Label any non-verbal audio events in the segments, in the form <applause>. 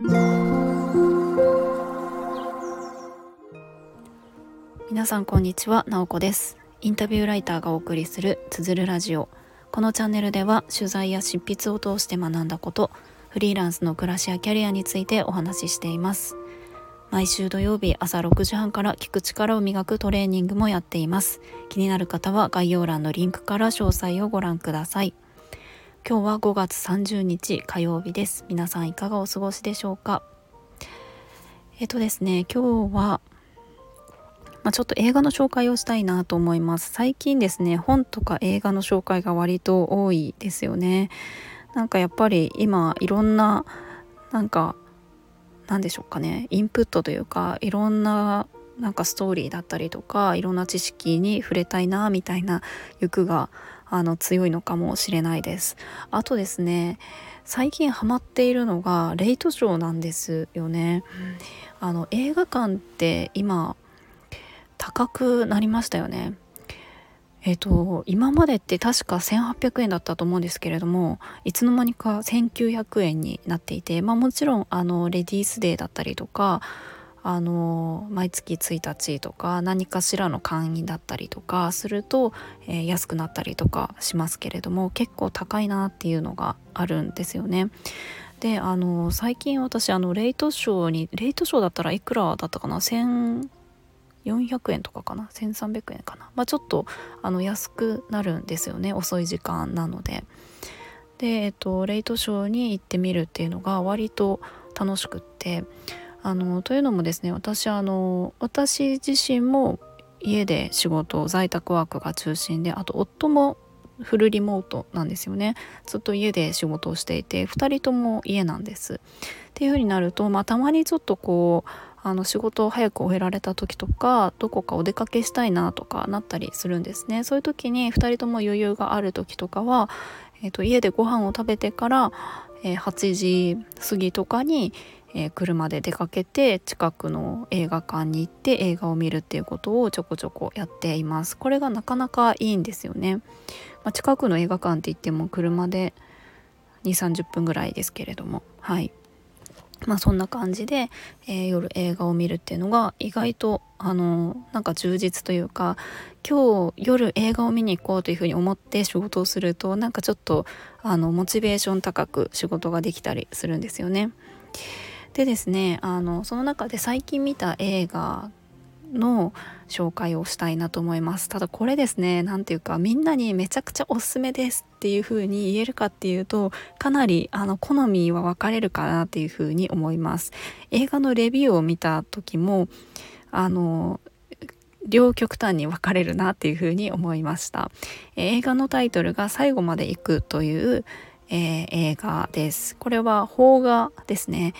皆さんこんにちは、なおこです。インタビューライターがお送りするつづるラジオ。このチャンネルでは取材や執筆を通して学んだことフリーランスの暮らしやキャリアについてお話ししています。毎週土曜日朝6時半から聞く力を磨くトレーニングもやっています。気になる方は概要欄のリンクから詳細をご覧ください。今日は5月30日火曜日です。皆さんいかがお過ごしでしょうか？えっとですね今日はまあ、ちょっと映画の紹介をしたいなと思います。最近ですね本とか映画の紹介が割と多いですよね。なんかやっぱり今いろんななんか何でしょうかねインプットというかいろんななんかストーリーだったりとかいろんな知識に触れたいなみたいな欲があの強いのかもしれないです。あとですね最近ハマっているのがレイトショーなんですよね。あの映画館って今高くなりましたよね。えっ、と今までって確か1800円だったと思うんですけれどもいつの間にか1900円になっていてまあもちろんあのレディースデーだったりとかあの毎月1日とか何かしらの会員だったりとかすると、えー、安くなったりとかしますけれども結構高いなっていうのがあるんですよね。であの最近私あのレイトショーにレイトショーだったらいくらだったかな？1400円とかかな？1300円かな、まあ、ちょっとあの安くなるんですよね。遅い時間なので。で、えっと、レイトショーに行ってみるっていうのが割と楽しくって。あのというのもですね私あの私自身も家で仕事在宅ワークが中心であと夫もフルリモートなんですよね。ずっと家で仕事をしていて2人とも家なんです。っていう風になると、まあ、たまにちょっとこうあの仕事を早く終えられた時とかどこかお出かけしたいなとかなったりするんですね。そういう時に2人とも余裕がある時とかは、えーと、家でご飯を食べてから、えー、8時過ぎとかに、えー、車で出かけて近くの映画館に行って映画を見るっていうことをちょこちょこやっています。これがなかなかいいんですよね、まあ、近くの映画館って言っても車で2 3 0分ぐらいですけれども。はい。まあそんな感じで、えー、夜映画を見るっていうのが意外とあのなんか充実というか今日夜映画を見に行こうというふうに思って仕事をするとなんかちょっとあのモチベーション高く仕事ができたりするんですよね。でですねあのその中で最近見た映画の紹介をしたいなと思います。ただこれですね何ていうかみんなにめちゃくちゃおすすめですっていう風に言えるかっていうとかなりあの好みは分かれるかなっていう風に思います。映画のレビューを見た時もあの両極端に分かれるなっていう風に思いました。映画のタイトルが最後まで行くという、えー、映画です。これは邦画ですね。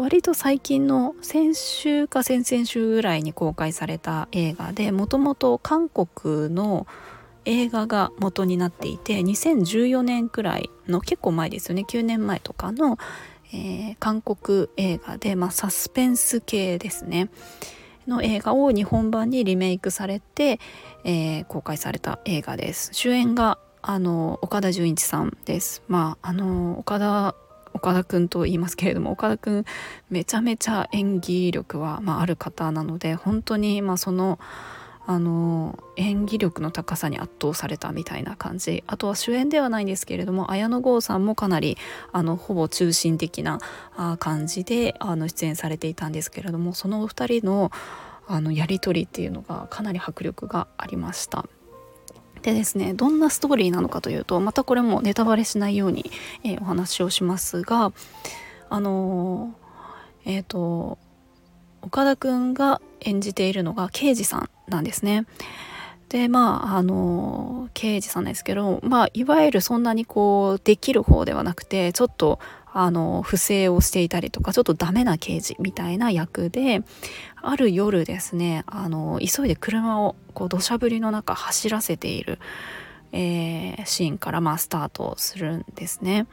割と最近の先週か先々週ぐらいに公開された映画でもともと韓国の映画が元になっていて2014年くらいの結構前ですよね9年前とかの、えー、韓国映画で、まあ、サスペンス系ですね。の映画を日本版にリメイクされて、えー、公開された映画です。主演があの岡田准一さんです。まああの岡田岡田君と言いますけれども岡田君めちゃめちゃ演技力は、まあ、ある方なので本当に、まあ、そのあの演技力の高さに圧倒されたみたいな感じあとは主演ではないんですけれども綾野剛さんもかなりあのほぼ中心的なあ感じであの出演されていたんですけれどもそのお二人のあのやり取りっていうのがかなり迫力がありました。でですねどんなストーリーなのかというとまたこれもネタバレしないように、えー、お話をしますがあのー、えっ、ー、と岡田くんが演じているのが刑事さんなんですね。でまああの刑事さんですけどまあいわゆるそんなにこうできる方ではなくてちょっとあの不正をしていたりとかちょっとダメな刑事みたいな役である夜ですねあの急いで車をこう土砂降りの中走らせている、えー、シーンからまあスタートするんですね。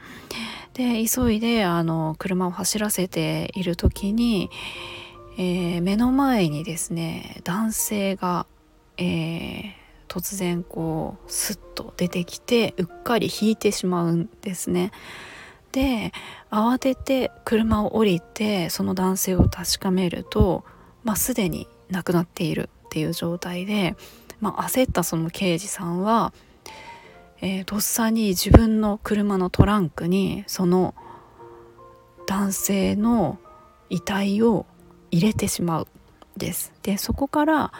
で急いであの車を走らせている時に、えー、目の前にですね男性が、えー、突然こうスッと出てきてうっかり引いてしまうんですね。で慌てて車を降りてその男性を確かめると、まあ、すでに亡くなっているっていう状態で、まあ、焦ったその刑事さんは、えー、とっさに自分の車のトランクにその男性の遺体を入れてしまうです。でそこから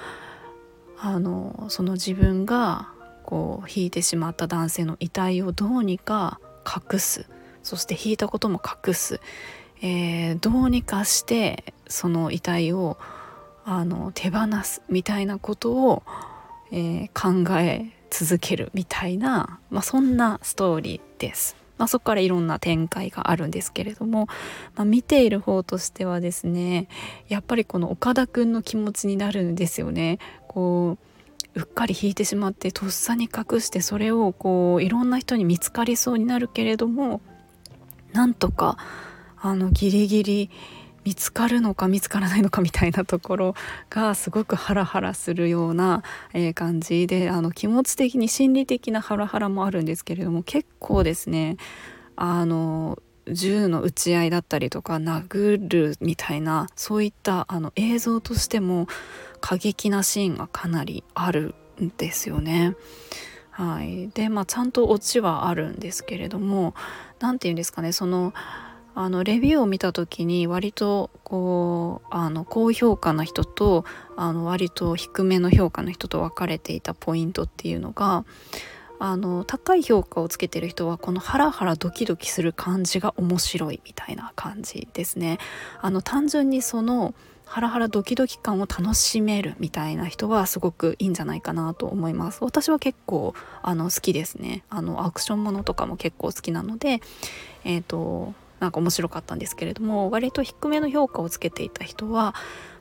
あのその自分がこう引いてしまった男性の遺体をどうにか隠す。そして引いたことも隠す、えー、どうにかしてその遺体をあの手放すみたいなことを、えー、考え続けるみたいな、まあ、そんなストーリーです。まあ、そこからいろんな展開があるんですけれども、まあ、見ている方としてはですねやっぱりこの岡田くんの気持ちになるんですよね。こううっかり引いてしまってとっさに隠してそれをこういろんな人に見つかりそうになるけれどもなんとかあのギリギリ見つかるのか見つからないのかみたいなところがすごくハラハラするような、え、感じであの気持ち的に心理的なハラハラもあるんですけれども結構ですねあの銃の撃ち合いだったりとか殴るみたいなそういったあの映像としても過激なシーンがかなりあるんですよね。はい、でまあちゃんとオチはあるんですけれども何て言うんですかねそのあのレビューを見た時に割とこうあの高評価な人とあの割と低めの評価の人と分かれていたポイントっていうのがあの高い評価をつけてる人はこのハラハラドキドキする感じが面白いみたいな感じですね。あの単純にそのハラハラドキドキ感を楽しめるみたいな人はすごくいいんじゃないかなと思います私は結構あの好きですねあのアクションものとかも結構好きなのでえっ、ー、となんか面白かったんですけれども割と低めの評価をつけていた人は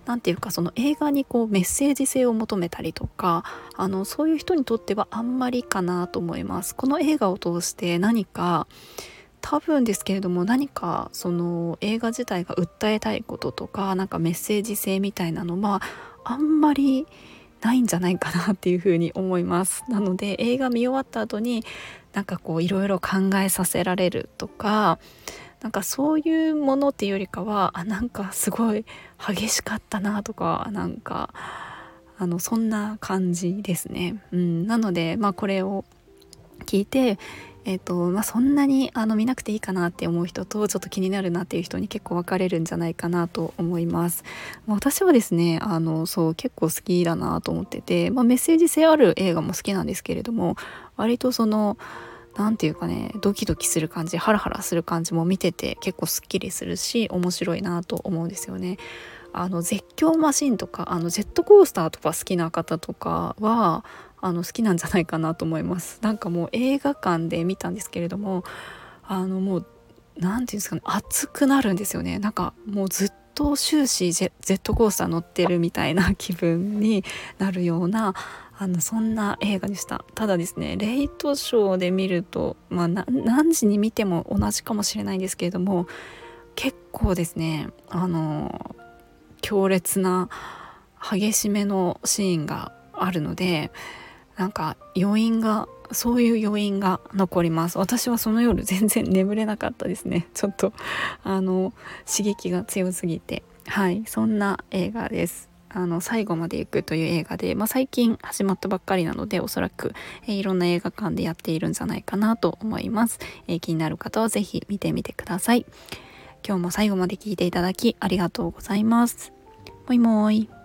何て言うかその映画にこうメッセージ性を求めたりとかあのそういう人にとってはあんまりかなと思います。この映画を通して何か多分ですけれども何かその映画自体が訴えたいこととかなんかメッセージ性みたいなのはあんまりないんじゃないかなっていうふうに思いますなので映画見終わった後になんかこういろいろ考えさせられるとかなんかそういうものっていうよりかはあなんかすごい激しかったなとかなんかあのそんな感じですね。うん、なので、まあ、これを聞いて、えーとまあ、そんなにあの見なくていいかなって思う人とちょっと気になるなっていう人に結構分かれるんじゃないかなと思います。私はですねあのそう結構好きだなと思ってて、まあ、メッセージ性ある映画も好きなんですけれども割とその何て言うかねドキドキする感じハラハラする感じも見てて結構すっきりするし面白いなと思うんですよね。あの絶叫マシンとかあのジェットコースターとか好きな方とかはあの好きなんじゃないかなと思います。<laughs> なんかもう映画館で見たんですけれどもあのもう何て言うんですかね熱くなるんですよね。なんかもうずっと終始ジェットコースター乗ってるみたいな気分に <laughs> なるようなあのそんな映画でしたただですねレイトショーで見ると、まあ、何時に見ても同じかもしれないんですけれども結構ですねあの強烈な激しめのシーンがあるのでなんか余韻がそういう余韻が残ります。私はその夜全然眠れなかったですね。<laughs> ちょっとあの刺激が強すぎて。はい。そんな映画です。あの最後まで行くという映画で、まあ、最近始まったばっかりなのでおそらく、え、いろんな映画館でやっているんじゃないかなと思います、え、気になる方は是非見てみてください。今日も最後まで聞いていただきありがとうございます。もいもーい。